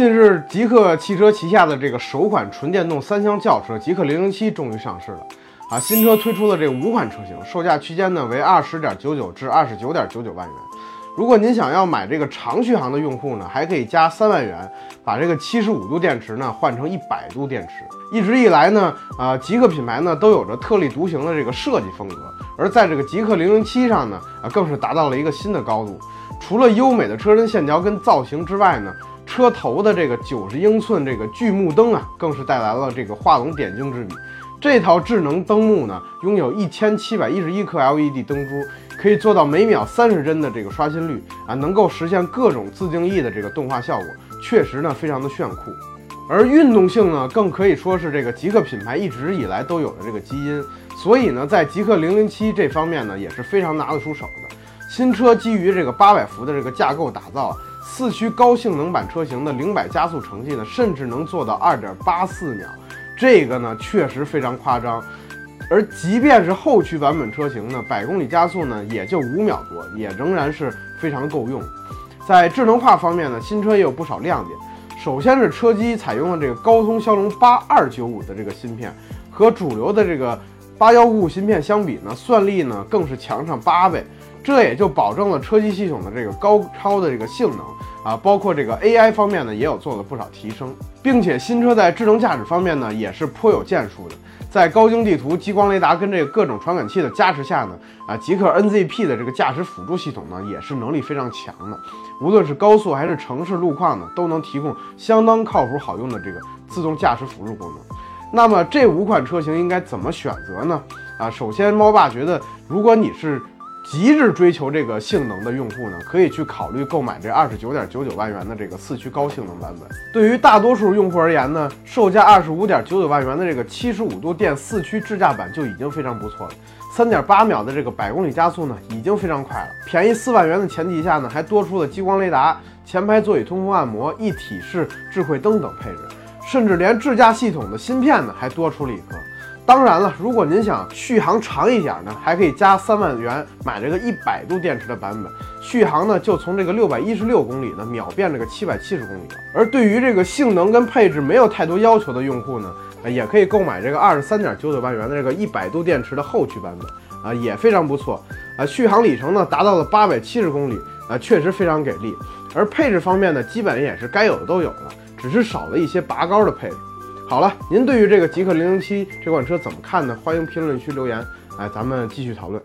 近日，极客汽车旗下的这个首款纯电动三厢轿车极客零零七终于上市了。啊，新车推出的这五款车型，售价区间呢为二十点九九至二十九点九九万元。如果您想要买这个长续航的用户呢，还可以加三万元，把这个七十五度电池呢换成一百度电池。一直以来呢，啊，极客品牌呢都有着特立独行的这个设计风格，而在这个极客零零七上呢，啊，更是达到了一个新的高度。除了优美的车身线条跟造型之外呢，车头的这个九十英寸这个巨幕灯啊，更是带来了这个画龙点睛之笔。这套智能灯幕呢，拥有一千七百一十一颗 LED 灯珠，可以做到每秒三十帧的这个刷新率啊，能够实现各种自定义的这个动画效果，确实呢非常的炫酷。而运动性呢，更可以说是这个极客品牌一直以来都有的这个基因，所以呢，在极客零零七这方面呢，也是非常拿得出手的。新车基于这个八百伏的这个架构打造。四驱高性能版车型的零百加速成绩呢，甚至能做到二点八四秒，这个呢确实非常夸张。而即便是后驱版本车型呢，百公里加速呢也就五秒多，也仍然是非常够用。在智能化方面呢，新车也有不少亮点。首先是车机采用了这个高通骁龙八二九五的这个芯片，和主流的这个八幺五五芯片相比呢，算力呢更是强上八倍。这也就保证了车机系统的这个高超的这个性能啊，包括这个 AI 方面呢，也有做了不少提升，并且新车在智能驾驶方面呢，也是颇有建树的。在高精地图、激光雷达跟这个各种传感器的加持下呢，啊，极客 NZP 的这个驾驶辅助系统呢，也是能力非常强的，无论是高速还是城市路况呢，都能提供相当靠谱好用的这个自动驾驶辅助功能。那么这五款车型应该怎么选择呢？啊，首先猫爸觉得，如果你是极致追求这个性能的用户呢，可以去考虑购买这二十九点九九万元的这个四驱高性能版本。对于大多数用户而言呢，售价二十五点九九万元的这个七十五度电四驱智驾版就已经非常不错了。三点八秒的这个百公里加速呢，已经非常快了。便宜四万元的前提下呢，还多出了激光雷达、前排座椅通风按摩、一体式智慧灯等配置，甚至连智驾系统的芯片呢，还多出了一颗。当然了，如果您想续航长一点呢，还可以加三万元买这个一百度电池的版本，续航呢就从这个六百一十六公里呢秒变这个七百七十公里了。而对于这个性能跟配置没有太多要求的用户呢，也可以购买这个二十三点九九万元的这个一百度电池的后驱版本，啊也非常不错，啊续航里程呢达到了八百七十公里，啊确实非常给力。而配置方面呢，基本也是该有的都有了，只是少了一些拔高的配置。好了，您对于这个极氪零零七这款车怎么看呢？欢迎评论区留言，哎咱们继续讨论。